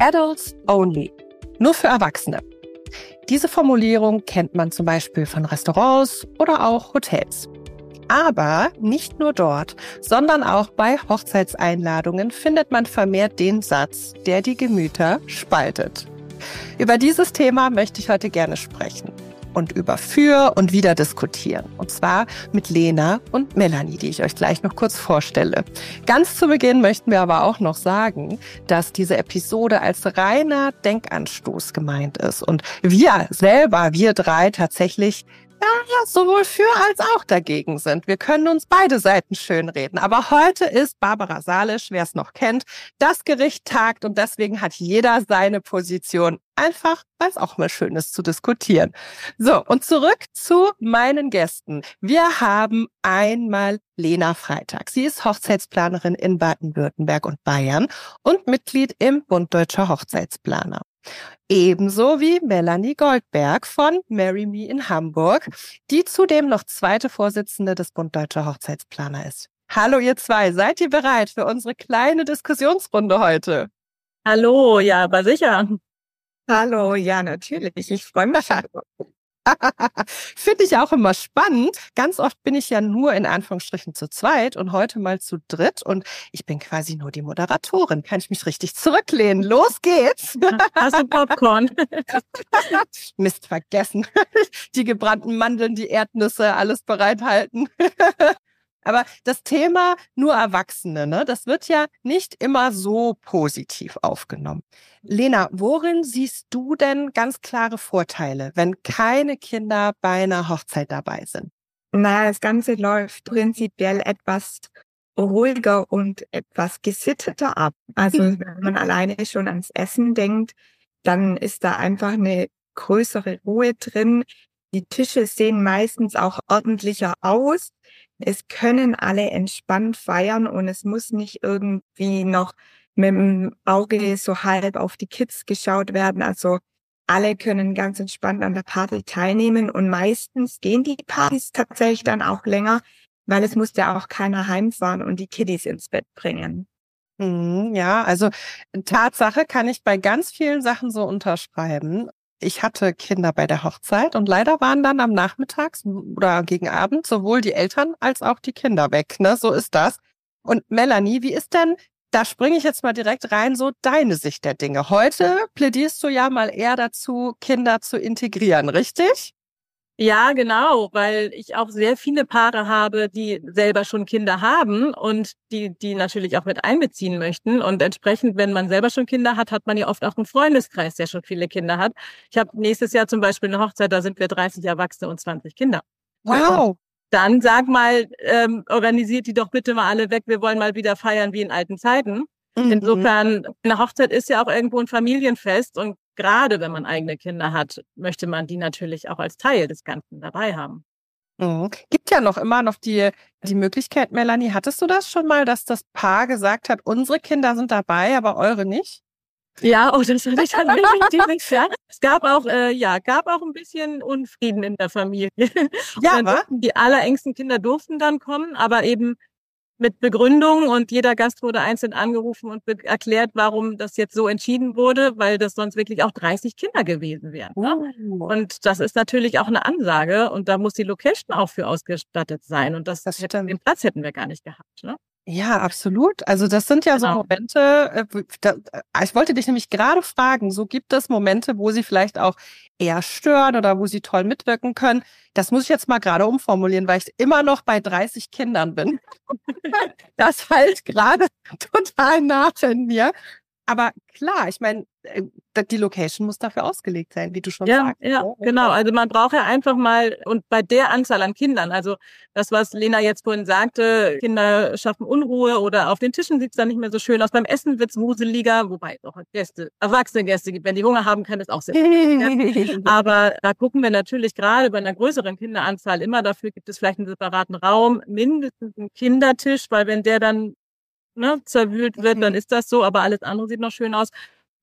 Adults Only. Nur für Erwachsene. Diese Formulierung kennt man zum Beispiel von Restaurants oder auch Hotels. Aber nicht nur dort, sondern auch bei Hochzeitseinladungen findet man vermehrt den Satz, der die Gemüter spaltet. Über dieses Thema möchte ich heute gerne sprechen und über für und wieder diskutieren. Und zwar mit Lena und Melanie, die ich euch gleich noch kurz vorstelle. Ganz zu Beginn möchten wir aber auch noch sagen, dass diese Episode als reiner Denkanstoß gemeint ist und wir selber, wir drei tatsächlich ja, sowohl für als auch dagegen sind. Wir können uns beide Seiten schönreden. Aber heute ist Barbara Salisch, wer es noch kennt, das Gericht tagt und deswegen hat jeder seine Position. Einfach, weil es auch mal schön ist zu diskutieren. So, und zurück zu meinen Gästen. Wir haben einmal Lena Freitag. Sie ist Hochzeitsplanerin in Baden-Württemberg und Bayern und Mitglied im Bund Deutscher Hochzeitsplaner. Ebenso wie Melanie Goldberg von Marry Me in Hamburg, die zudem noch zweite Vorsitzende des Bund Deutscher Hochzeitsplaner ist. Hallo ihr zwei, seid ihr bereit für unsere kleine Diskussionsrunde heute? Hallo, ja, aber sicher. Hallo, ja, natürlich. Ich freue mich. Finde ich auch immer spannend. Ganz oft bin ich ja nur in Anführungsstrichen zu zweit und heute mal zu dritt und ich bin quasi nur die Moderatorin. Kann ich mich richtig zurücklehnen? Los geht's! Hast du Popcorn? Mist vergessen. Die gebrannten Mandeln, die Erdnüsse, alles bereithalten. Aber das Thema nur Erwachsene, ne, das wird ja nicht immer so positiv aufgenommen. Lena, worin siehst du denn ganz klare Vorteile, wenn keine Kinder bei einer Hochzeit dabei sind? Na, das Ganze läuft prinzipiell etwas ruhiger und etwas gesitteter ab. Also wenn man alleine schon ans Essen denkt, dann ist da einfach eine größere Ruhe drin. Die Tische sehen meistens auch ordentlicher aus. Es können alle entspannt feiern und es muss nicht irgendwie noch mit dem Auge so halb auf die Kids geschaut werden. Also alle können ganz entspannt an der Party teilnehmen und meistens gehen die Partys tatsächlich dann auch länger, weil es muss ja auch keiner heimfahren und die Kiddies ins Bett bringen. Mhm, ja, also Tatsache kann ich bei ganz vielen Sachen so unterschreiben. Ich hatte Kinder bei der Hochzeit und leider waren dann am Nachmittags oder gegen Abend sowohl die Eltern als auch die Kinder weg. Ne? So ist das. Und Melanie, wie ist denn, da springe ich jetzt mal direkt rein, so deine Sicht der Dinge. Heute plädierst du ja mal eher dazu, Kinder zu integrieren, richtig? Ja, genau, weil ich auch sehr viele Paare habe, die selber schon Kinder haben und die, die natürlich auch mit einbeziehen möchten. Und entsprechend, wenn man selber schon Kinder hat, hat man ja oft auch einen Freundeskreis, der schon viele Kinder hat. Ich habe nächstes Jahr zum Beispiel eine Hochzeit, da sind wir 30 Erwachsene und 20 Kinder. Wow. Dann sag mal, ähm, organisiert die doch bitte mal alle weg. Wir wollen mal wieder feiern wie in alten Zeiten. Mhm. Insofern, eine Hochzeit ist ja auch irgendwo ein Familienfest und gerade wenn man eigene Kinder hat, möchte man die natürlich auch als Teil des Ganzen dabei haben. Mhm. Gibt ja noch immer noch die, die Möglichkeit, Melanie, hattest du das schon mal, dass das Paar gesagt hat, unsere Kinder sind dabei, aber eure nicht? Ja, oh, das hatte ich dann richtig ja. Es gab auch, äh, ja, gab auch ein bisschen Unfrieden in der Familie. Ja, die allerengsten Kinder durften dann kommen, aber eben mit Begründung und jeder Gast wurde einzeln angerufen und erklärt, warum das jetzt so entschieden wurde, weil das sonst wirklich auch 30 Kinder gewesen wären. Ne? Oh. Und das ist natürlich auch eine Ansage und da muss die Location auch für ausgestattet sein und das, das hätte, den Platz hätten wir gar nicht gehabt. Ne? Ja, absolut. Also das sind ja genau. so Momente, äh, da, äh, ich wollte dich nämlich gerade fragen, so gibt es Momente, wo sie vielleicht auch eher stören oder wo sie toll mitwirken können. Das muss ich jetzt mal gerade umformulieren, weil ich immer noch bei 30 Kindern bin. das halt gerade total nach in mir. Aber klar, ich meine, äh, die Location muss dafür ausgelegt sein, wie du schon ja, sagst. Ja, genau. Also man braucht ja einfach mal, und bei der Anzahl an Kindern, also das, was Lena jetzt vorhin sagte, Kinder schaffen Unruhe oder auf den Tischen sieht's dann nicht mehr so schön aus. Beim Essen wird's wuseliger, wobei es auch Gäste, erwachsene Gäste gibt. Wenn die Hunger haben, kann es auch sehr ja. Aber da gucken wir natürlich gerade bei einer größeren Kinderanzahl immer dafür, gibt es vielleicht einen separaten Raum, mindestens einen Kindertisch, weil wenn der dann ne, zerwühlt wird, dann ist das so, aber alles andere sieht noch schön aus.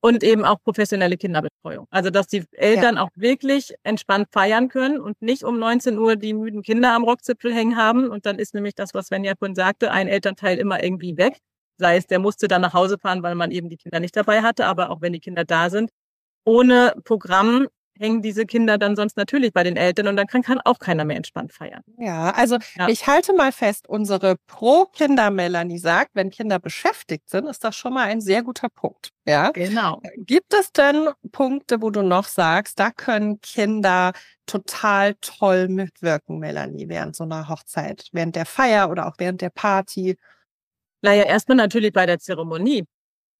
Und eben auch professionelle Kinderbetreuung. Also, dass die Eltern ja. auch wirklich entspannt feiern können und nicht um 19 Uhr die müden Kinder am Rockzipfel hängen haben. Und dann ist nämlich das, was Svenja vorhin sagte, ein Elternteil immer irgendwie weg. Sei es, der musste dann nach Hause fahren, weil man eben die Kinder nicht dabei hatte, aber auch wenn die Kinder da sind. Ohne Programm hängen diese Kinder dann sonst natürlich bei den Eltern und dann kann, kann auch keiner mehr entspannt feiern. Ja, also ja. ich halte mal fest, unsere Pro-Kinder-Melanie sagt, wenn Kinder beschäftigt sind, ist das schon mal ein sehr guter Punkt. Ja, genau. Gibt es denn Punkte, wo du noch sagst, da können Kinder total toll mitwirken, Melanie, während so einer Hochzeit, während der Feier oder auch während der Party? Naja, erstmal natürlich bei der Zeremonie.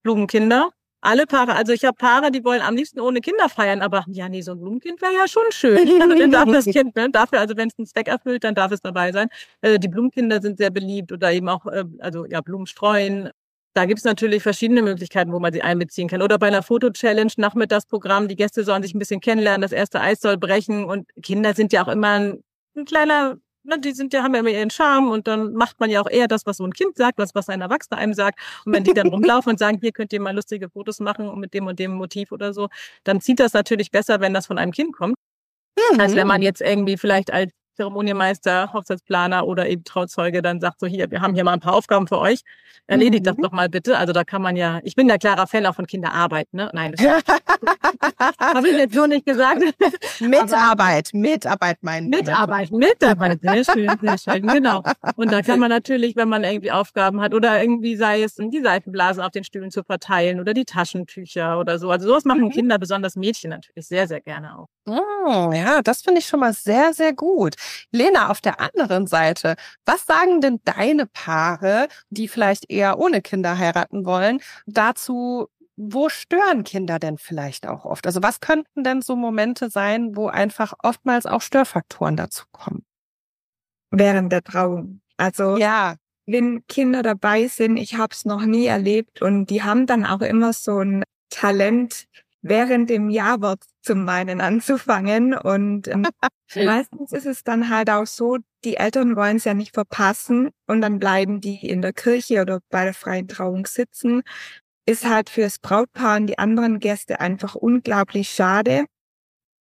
Blumenkinder alle Paare, also ich habe Paare, die wollen am liebsten ohne Kinder feiern, aber ja, nee, so ein Blumenkind wäre ja schon schön. Also dann darf das Kind, ne, dafür, also wenn es einen Zweck erfüllt, dann darf es dabei sein. Äh, die Blumenkinder sind sehr beliebt oder eben auch, äh, also ja, Blumen streuen. Da gibt es natürlich verschiedene Möglichkeiten, wo man sie einbeziehen kann. Oder bei einer Foto-Challenge, Nachmittagsprogramm, die Gäste sollen sich ein bisschen kennenlernen, das erste Eis soll brechen und Kinder sind ja auch immer ein, ein kleiner ne, die sind ja, haben ja immer ihren Charme und dann macht man ja auch eher das, was so ein Kind sagt, was, was ein Erwachsener einem sagt. Und wenn die dann rumlaufen und sagen, hier könnt ihr mal lustige Fotos machen und mit dem und dem Motiv oder so, dann zieht das natürlich besser, wenn das von einem Kind kommt. Mhm. Als wenn man jetzt irgendwie vielleicht als Zeremonienmeister, Hochzeitsplaner oder eben Trauzeuge dann sagt so hier, wir haben hier mal ein paar Aufgaben für euch, erledigt mhm. das doch mal bitte. Also da kann man ja, ich bin ja klarer Fan auch von Kinderarbeit, ne? Nein, das habe ich jetzt so nicht gesagt. Mitarbeit, Mitarbeit meinen Mitarbeit, Mitarbeit, sehr schön, sehr schön, genau. Und da kann man natürlich, wenn man irgendwie Aufgaben hat oder irgendwie sei es die Seifenblasen auf den Stühlen zu verteilen oder die Taschentücher oder so. Also sowas machen mhm. Kinder, besonders Mädchen natürlich sehr, sehr gerne auch. Oh, ja, das finde ich schon mal sehr, sehr gut. Lena, auf der anderen Seite, was sagen denn deine Paare, die vielleicht eher ohne Kinder heiraten wollen, dazu, wo stören Kinder denn vielleicht auch oft? Also was könnten denn so Momente sein, wo einfach oftmals auch Störfaktoren dazu kommen? Während der Trauung. Also ja. wenn Kinder dabei sind, ich habe es noch nie erlebt und die haben dann auch immer so ein Talent, während dem Jawort zum meinen anzufangen. Und ähm, meistens ist es dann halt auch so, die Eltern wollen es ja nicht verpassen und dann bleiben die in der Kirche oder bei der freien Trauung sitzen. Ist halt fürs Brautpaar und die anderen Gäste einfach unglaublich schade.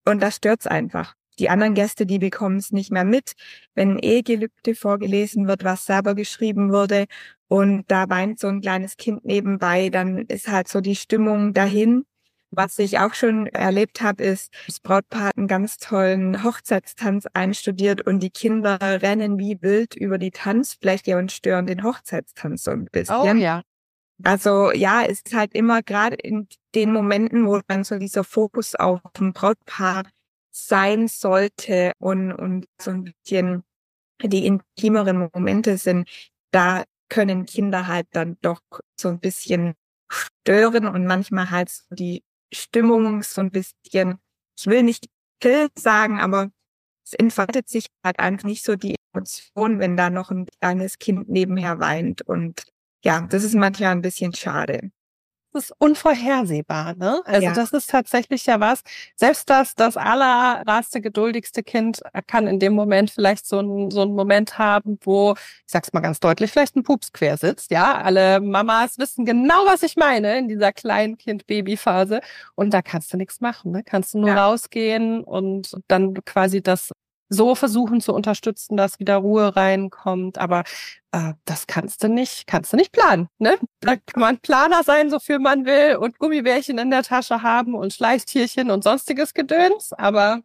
Und das stört's einfach. Die anderen Gäste, die bekommen es nicht mehr mit, wenn ein Ehegelübde vorgelesen wird, was selber geschrieben wurde und da weint so ein kleines Kind nebenbei, dann ist halt so die Stimmung dahin. Was ich auch schon erlebt habe, ist, das Brautpaar hat einen ganz tollen Hochzeitstanz einstudiert und die Kinder rennen wie wild über die Tanzfläche und stören den Hochzeitstanz so ein bisschen. Oh ja. Also ja, es ist halt immer gerade in den Momenten, wo dann so dieser Fokus auf dem Brautpaar sein sollte und, und so ein bisschen die intimeren Momente sind, da können Kinder halt dann doch so ein bisschen stören und manchmal halt so die Stimmung so ein bisschen, ich will nicht kill sagen, aber es entfaltet sich halt einfach nicht so die Emotion, wenn da noch ein kleines Kind nebenher weint. Und ja, das ist manchmal ein bisschen schade ist unvorhersehbar, ne? Also ja. das ist tatsächlich ja was. Selbst das, das allerraste, geduldigste Kind kann in dem Moment vielleicht so ein so einen Moment haben, wo, ich sag's mal ganz deutlich, vielleicht ein Pups quer sitzt, ja? Alle Mamas wissen genau, was ich meine in dieser kleinen Kind-Baby-Phase. Und da kannst du nichts machen, ne? Kannst du nur ja. rausgehen und dann quasi das so versuchen zu unterstützen, dass wieder Ruhe reinkommt. Aber äh, das kannst du nicht, kannst du nicht planen. Ne? Da kann man Planer sein, so viel man will und Gummibärchen in der Tasche haben und Schleichtierchen und sonstiges Gedöns. Aber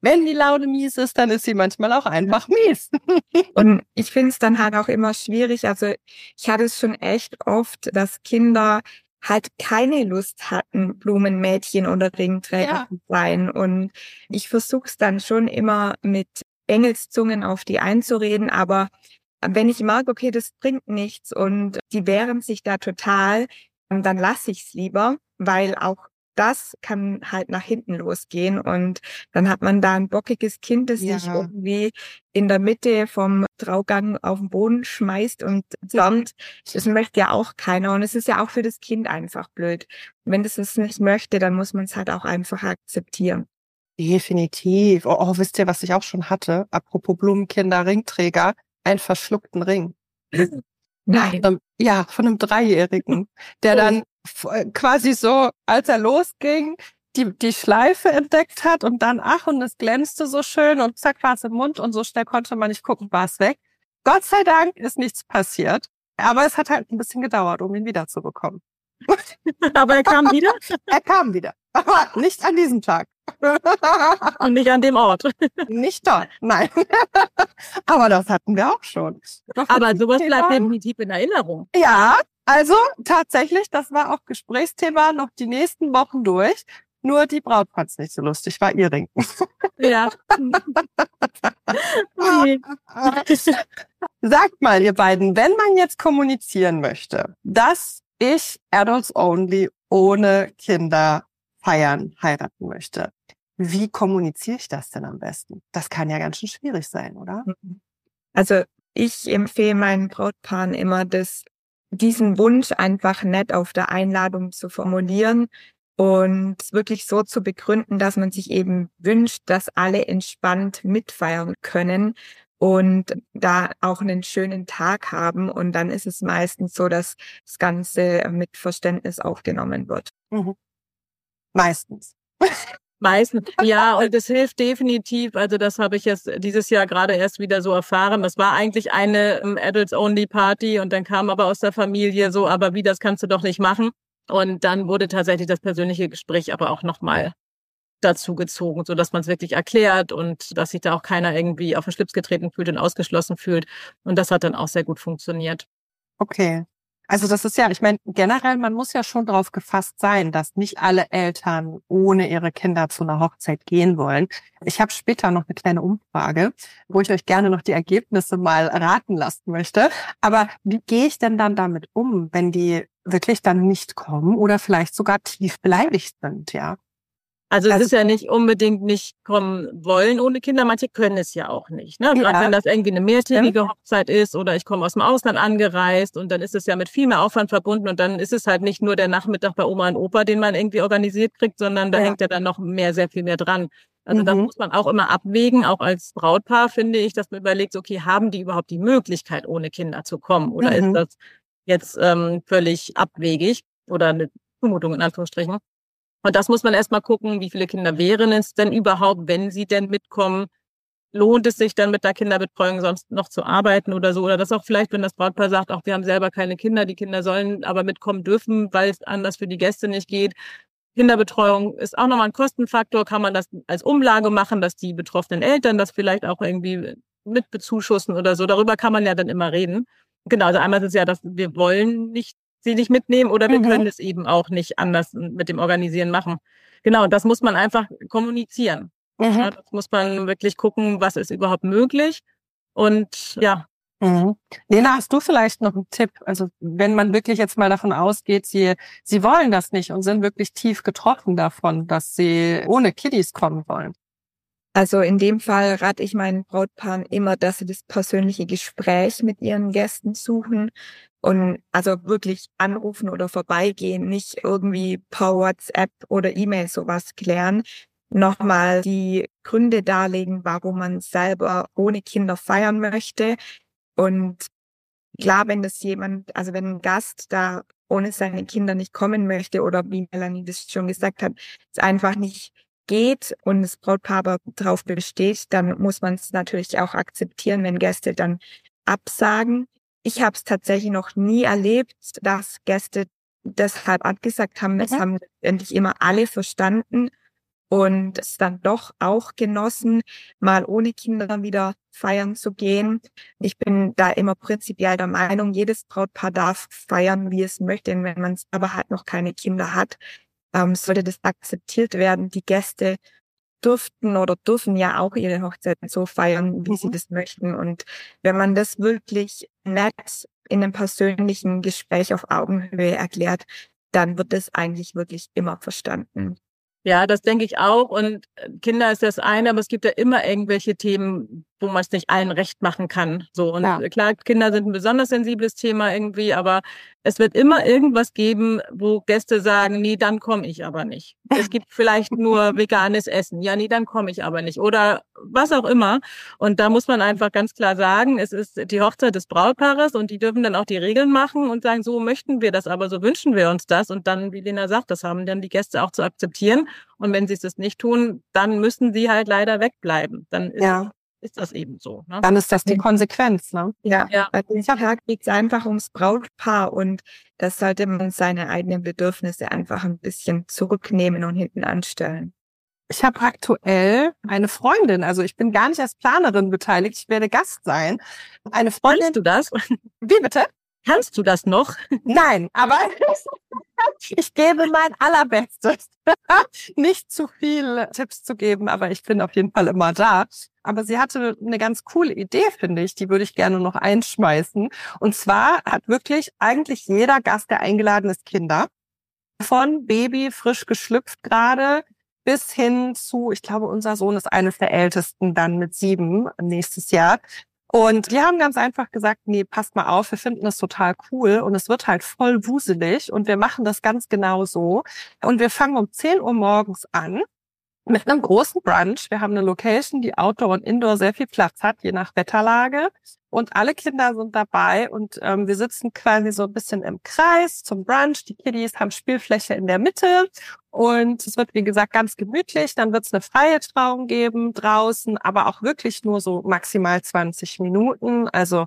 wenn die Laune mies ist, dann ist sie manchmal auch einfach mies. Und ich finde es dann halt auch immer schwierig. Also ich hatte es schon echt oft, dass Kinder halt keine Lust hatten, Blumenmädchen oder Ringträger ja. zu sein. Und ich versuche es dann schon immer mit Engelszungen auf die einzureden, aber wenn ich merke, okay, das bringt nichts und die wehren sich da total, dann lasse ich es lieber, weil auch das kann halt nach hinten losgehen und dann hat man da ein bockiges Kind, das ja. sich irgendwie in der Mitte vom Traugang auf den Boden schmeißt und zommt. Das möchte ja auch keiner und es ist ja auch für das Kind einfach blöd. Wenn das es nicht möchte, dann muss man es halt auch einfach akzeptieren. Definitiv. Oh, oh, wisst ihr, was ich auch schon hatte? Apropos Blumenkinder, Ringträger, einen verschluckten Ring. Nein. Ja, von einem Dreijährigen, der oh. dann quasi so, als er losging, die, die Schleife entdeckt hat und dann, ach, und es glänzte so schön und zack, war es im Mund und so schnell konnte man nicht gucken, war es weg. Gott sei Dank ist nichts passiert. Aber es hat halt ein bisschen gedauert, um ihn wiederzubekommen. Aber er kam wieder? er kam wieder. Aber nicht an diesem Tag. Und nicht an dem Ort. Nicht dort, nein. Aber das hatten wir auch schon. Aber sowas bleibt definitiv in Erinnerung. Ja, also tatsächlich, das war auch Gesprächsthema noch die nächsten Wochen durch. Nur die Braut fand es nicht so lustig, war ihr Ring. Ja. Sagt mal, ihr beiden, wenn man jetzt kommunizieren möchte, dass ich Adults Only ohne Kinder feiern, heiraten möchte, wie kommuniziere ich das denn am besten? Das kann ja ganz schön schwierig sein, oder? Also ich empfehle meinen Brautpaaren immer, das, diesen Wunsch einfach nett auf der Einladung zu formulieren und wirklich so zu begründen, dass man sich eben wünscht, dass alle entspannt mitfeiern können und da auch einen schönen Tag haben. Und dann ist es meistens so, dass das Ganze mit Verständnis aufgenommen wird. Mhm. Meistens. Meistens, ja, und das hilft definitiv. Also das habe ich jetzt dieses Jahr gerade erst wieder so erfahren. Das war eigentlich eine ähm, Adults-Only-Party und dann kam aber aus der Familie so, aber wie, das kannst du doch nicht machen. Und dann wurde tatsächlich das persönliche Gespräch aber auch nochmal dazu gezogen, so dass man es wirklich erklärt und dass sich da auch keiner irgendwie auf den Schlips getreten fühlt und ausgeschlossen fühlt. Und das hat dann auch sehr gut funktioniert. Okay. Also das ist ja, ich meine, generell, man muss ja schon darauf gefasst sein, dass nicht alle Eltern ohne ihre Kinder zu einer Hochzeit gehen wollen. Ich habe später noch eine kleine Umfrage, wo ich euch gerne noch die Ergebnisse mal raten lassen möchte. Aber wie gehe ich denn dann damit um, wenn die wirklich dann nicht kommen oder vielleicht sogar tief beleidigt sind, ja? Also, also es ist ja nicht unbedingt nicht kommen wollen ohne Kinder. Manche können es ja auch nicht. Ne? Gerade wenn das irgendwie eine mehrtägige Hochzeit ist oder ich komme aus dem Ausland angereist und dann ist es ja mit viel mehr Aufwand verbunden und dann ist es halt nicht nur der Nachmittag bei Oma und Opa, den man irgendwie organisiert kriegt, sondern da ja. hängt ja dann noch mehr, sehr viel mehr dran. Also mhm. da muss man auch immer abwägen, auch als Brautpaar finde ich, dass man überlegt, okay, haben die überhaupt die Möglichkeit, ohne Kinder zu kommen? Oder mhm. ist das jetzt ähm, völlig abwegig oder eine Zumutung in Anführungsstrichen? Und das muss man erstmal gucken, wie viele Kinder wären es denn überhaupt, wenn sie denn mitkommen. Lohnt es sich dann mit der Kinderbetreuung sonst noch zu arbeiten oder so? Oder das auch vielleicht, wenn das Brautpaar sagt, auch wir haben selber keine Kinder, die Kinder sollen aber mitkommen dürfen, weil es anders für die Gäste nicht geht. Kinderbetreuung ist auch nochmal ein Kostenfaktor. Kann man das als Umlage machen, dass die betroffenen Eltern das vielleicht auch irgendwie mit bezuschussen oder so? Darüber kann man ja dann immer reden. Genau, also einmal ist es ja, dass wir wollen nicht sie nicht mitnehmen oder wir mhm. können es eben auch nicht anders mit dem Organisieren machen. Genau, das muss man einfach kommunizieren. Mhm. Ja, das muss man wirklich gucken, was ist überhaupt möglich. Und ja. Mhm. Lena, hast du vielleicht noch einen Tipp? Also wenn man wirklich jetzt mal davon ausgeht, sie, sie wollen das nicht und sind wirklich tief getroffen davon, dass sie ohne Kiddies kommen wollen. Also in dem Fall rate ich meinen Brautpaaren immer, dass sie das persönliche Gespräch mit ihren Gästen suchen und also wirklich anrufen oder vorbeigehen, nicht irgendwie per WhatsApp oder E-Mail sowas klären. Nochmal die Gründe darlegen, warum man selber ohne Kinder feiern möchte. Und klar, wenn das jemand, also wenn ein Gast da ohne seine Kinder nicht kommen möchte oder wie Melanie das schon gesagt hat, es einfach nicht geht und das Brautpaar aber darauf besteht, dann muss man es natürlich auch akzeptieren, wenn Gäste dann absagen. Ich habe es tatsächlich noch nie erlebt, dass Gäste deshalb abgesagt haben. Es haben endlich immer alle verstanden und es dann doch auch genossen, mal ohne Kinder wieder feiern zu gehen. Ich bin da immer prinzipiell der Meinung, jedes Brautpaar darf feiern, wie es möchte. Wenn man es aber halt noch keine Kinder hat, ähm, sollte das akzeptiert werden. Die Gäste durften oder dürfen ja auch ihre Hochzeiten so feiern, wie mhm. sie das möchten. Und wenn man das wirklich nett in einem persönlichen Gespräch auf Augenhöhe erklärt, dann wird es eigentlich wirklich immer verstanden. Ja, das denke ich auch. Und äh, Kinder ist das eine, aber es gibt ja immer irgendwelche Themen, wo man es nicht allen recht machen kann. So und ja. klar, Kinder sind ein besonders sensibles Thema irgendwie, aber es wird immer irgendwas geben, wo Gäste sagen, nee, dann komme ich aber nicht. Es gibt vielleicht nur veganes Essen. Ja, nee, dann komme ich aber nicht. Oder was auch immer. Und da muss man einfach ganz klar sagen, es ist die Hochzeit des Brautpaares und die dürfen dann auch die Regeln machen und sagen, so möchten wir das, aber so wünschen wir uns das. Und dann, wie Lena sagt, das haben dann die Gäste auch zu akzeptieren. Und wenn sie es nicht tun, dann müssen sie halt leider wegbleiben. Dann ist ja ist das eben so. Ne? Dann ist das die Konsequenz, ne? Ja, Ja. bei dem Tag geht es einfach ums Brautpaar und das sollte man seine eigenen Bedürfnisse einfach ein bisschen zurücknehmen und hinten anstellen. Ich habe aktuell eine Freundin, also ich bin gar nicht als Planerin beteiligt, ich werde Gast sein. Eine Freundin, Kannst du das? wie bitte? Kannst du das noch? Nein, aber ich gebe mein allerbestes. Nicht zu viel Tipps zu geben, aber ich bin auf jeden Fall immer da. Aber sie hatte eine ganz coole Idee, finde ich, die würde ich gerne noch einschmeißen. Und zwar hat wirklich eigentlich jeder Gast, der eingeladen ist, Kinder. Von Baby frisch geschlüpft gerade bis hin zu, ich glaube, unser Sohn ist eines der ältesten, dann mit sieben nächstes Jahr. Und die haben ganz einfach gesagt, nee, passt mal auf, wir finden das total cool und es wird halt voll wuselig und wir machen das ganz genau so. Und wir fangen um 10 Uhr morgens an mit einem großen Brunch. Wir haben eine Location, die Outdoor und Indoor sehr viel Platz hat, je nach Wetterlage. Und alle Kinder sind dabei und ähm, wir sitzen quasi so ein bisschen im Kreis zum Brunch. Die Kiddies haben Spielfläche in der Mitte und es wird, wie gesagt, ganz gemütlich. Dann wird es eine freie Trauung geben draußen, aber auch wirklich nur so maximal 20 Minuten. Also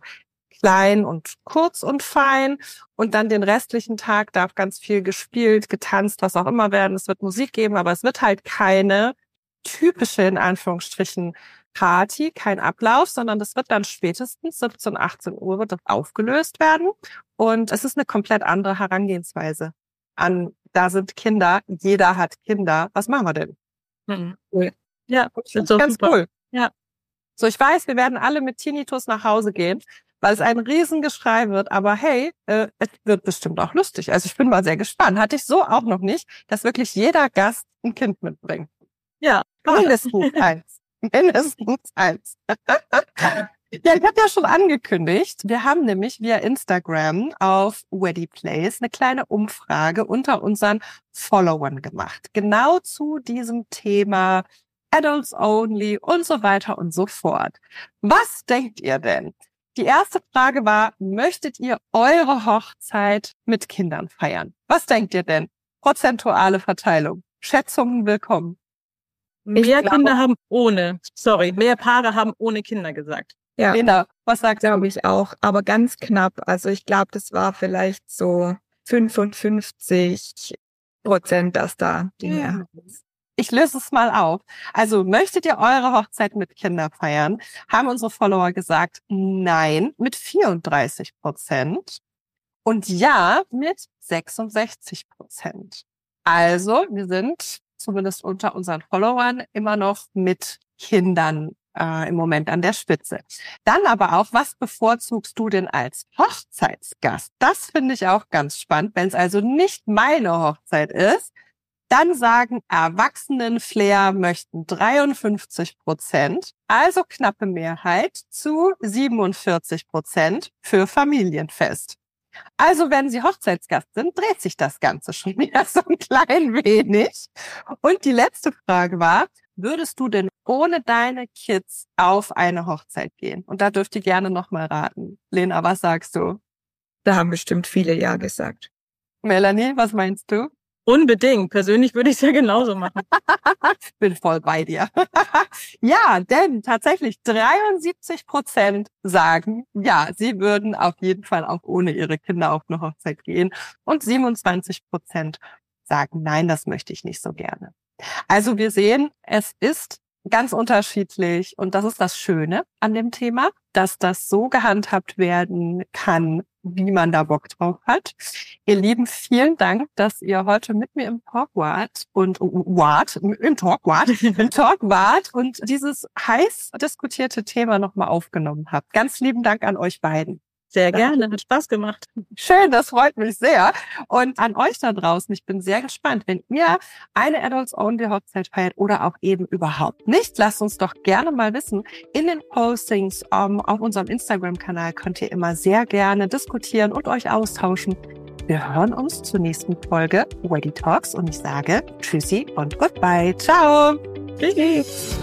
klein und kurz und fein. Und dann den restlichen Tag darf ganz viel gespielt, getanzt, was auch immer werden. Es wird Musik geben, aber es wird halt keine typische, in Anführungsstrichen, Party, kein Ablauf, sondern das wird dann spätestens 17, 18 Uhr wird das aufgelöst werden. Und es ist eine komplett andere Herangehensweise an, da sind Kinder, jeder hat Kinder. Was machen wir denn? Mhm. Cool. Ja, Das ist ganz super. cool. Ja. So, ich weiß, wir werden alle mit Tinnitus nach Hause gehen, weil es ein Riesengeschrei wird. Aber hey, äh, es wird bestimmt auch lustig. Also ich bin mal sehr gespannt. Hatte ich so auch noch nicht, dass wirklich jeder Gast ein Kind mitbringt. Ja. Mindestens eins. Mindestens eins. Ja, ich habe ja schon angekündigt, wir haben nämlich via Instagram auf Weddy Place eine kleine Umfrage unter unseren Followern gemacht. Genau zu diesem Thema Adults Only und so weiter und so fort. Was denkt ihr denn? Die erste Frage war, möchtet ihr eure Hochzeit mit Kindern feiern? Was denkt ihr denn? Prozentuale Verteilung. Schätzungen willkommen. Mehr glaube- Kinder haben ohne, sorry, mehr Paare haben ohne Kinder gesagt. Ja, Lena, was sagst du? glaube ich auch, aber ganz knapp. Also ich glaube, das war vielleicht so 55 Prozent, dass da die Mehrheit ist. Ich löse es mal auf. Also möchtet ihr eure Hochzeit mit Kindern feiern? Haben unsere Follower gesagt, nein, mit 34 Prozent. Und ja, mit 66 Prozent. Also wir sind zumindest unter unseren Followern immer noch mit Kindern äh, im Moment an der Spitze. Dann aber auch, was bevorzugst du denn als Hochzeitsgast? Das finde ich auch ganz spannend. Wenn es also nicht meine Hochzeit ist, dann sagen Erwachsenen-Flair möchten 53 Prozent, also knappe Mehrheit, zu 47 Prozent für Familienfest. Also wenn Sie Hochzeitsgast sind, dreht sich das Ganze schon wieder so ein klein wenig. Und die letzte Frage war, würdest du denn ohne deine Kids auf eine Hochzeit gehen? Und da dürft ihr gerne nochmal raten. Lena, was sagst du? Da haben bestimmt viele Ja gesagt. Melanie, was meinst du? Unbedingt. Persönlich würde ich es ja genauso machen. Bin voll bei dir. ja, denn tatsächlich 73 Prozent sagen, ja, sie würden auf jeden Fall auch ohne ihre Kinder auf eine Hochzeit gehen. Und 27 Prozent sagen, nein, das möchte ich nicht so gerne. Also wir sehen, es ist ganz unterschiedlich und das ist das Schöne an dem Thema, dass das so gehandhabt werden kann, wie man da Bock drauf hat. Ihr Lieben, vielen Dank, dass ihr heute mit mir im Talk wart und wart, im Talk wart, im Talk wart und dieses heiß diskutierte Thema nochmal aufgenommen habt. Ganz lieben Dank an euch beiden. Sehr gerne. Hat Spaß gemacht. Schön, das freut mich sehr. Und an euch da draußen, ich bin sehr gespannt, wenn ihr eine Adults Only Hochzeit feiert oder auch eben überhaupt nicht, lasst uns doch gerne mal wissen. In den Postings um, auf unserem Instagram-Kanal könnt ihr immer sehr gerne diskutieren und euch austauschen. Wir hören uns zur nächsten Folge Wedding Talks und ich sage Tschüssi und Goodbye. Ciao. Tschüss.